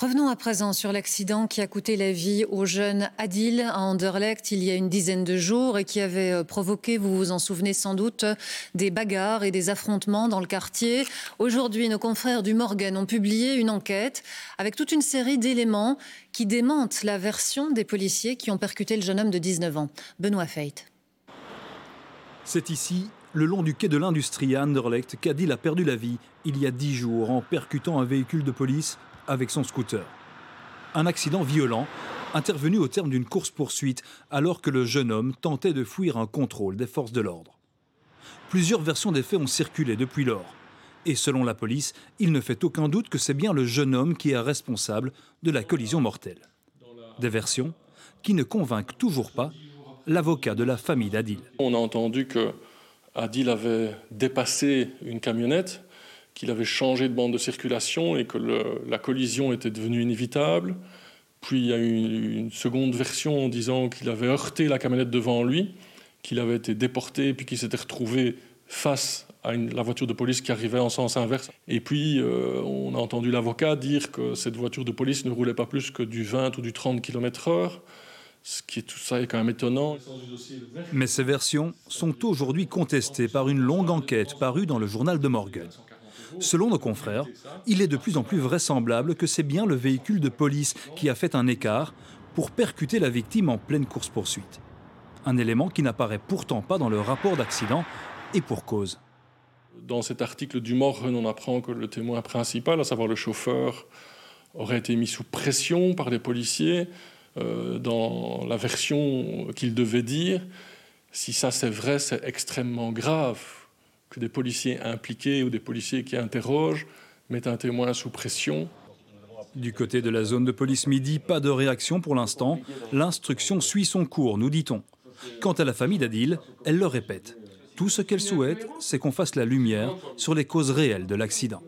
Revenons à présent sur l'accident qui a coûté la vie au jeune Adil à Anderlecht il y a une dizaine de jours et qui avait euh, provoqué, vous vous en souvenez sans doute, des bagarres et des affrontements dans le quartier. Aujourd'hui, nos confrères du Morgan ont publié une enquête avec toute une série d'éléments qui démentent la version des policiers qui ont percuté le jeune homme de 19 ans. Benoît Feit. C'est ici, le long du quai de l'industrie à Anderlecht, qu'Adil a perdu la vie il y a dix jours en percutant un véhicule de police avec son scooter. Un accident violent intervenu au terme d'une course-poursuite alors que le jeune homme tentait de fuir un contrôle des forces de l'ordre. Plusieurs versions des faits ont circulé depuis lors. Et selon la police, il ne fait aucun doute que c'est bien le jeune homme qui est responsable de la collision mortelle. Des versions qui ne convainquent toujours pas l'avocat de la famille d'Adil. On a entendu que Adil avait dépassé une camionnette qu'il avait changé de bande de circulation et que la collision était devenue inévitable. Puis il y a eu une seconde version en disant qu'il avait heurté la camionnette devant lui, qu'il avait été déporté, puis qu'il s'était retrouvé face à la voiture de police qui arrivait en sens inverse. Et puis, euh, on a entendu l'avocat dire que cette voiture de police ne roulait pas plus que du 20 ou du 30 km/h. Ce qui est tout ça est quand même étonnant. Mais ces versions sont aujourd'hui contestées par une longue enquête parue dans le journal de Morgan. Selon nos confrères, il est de plus en plus vraisemblable que c'est bien le véhicule de police qui a fait un écart pour percuter la victime en pleine course-poursuite. Un élément qui n'apparaît pourtant pas dans le rapport d'accident et pour cause. Dans cet article du Morgen, on apprend que le témoin principal, à savoir le chauffeur, aurait été mis sous pression par les policiers euh, dans la version qu'il devait dire. Si ça c'est vrai, c'est extrêmement grave que des policiers impliqués ou des policiers qui interrogent mettent un témoin sous pression. Du côté de la zone de police midi, pas de réaction pour l'instant. L'instruction suit son cours, nous dit-on. Quant à la famille d'Adil, elle le répète. Tout ce qu'elle souhaite, c'est qu'on fasse la lumière sur les causes réelles de l'accident.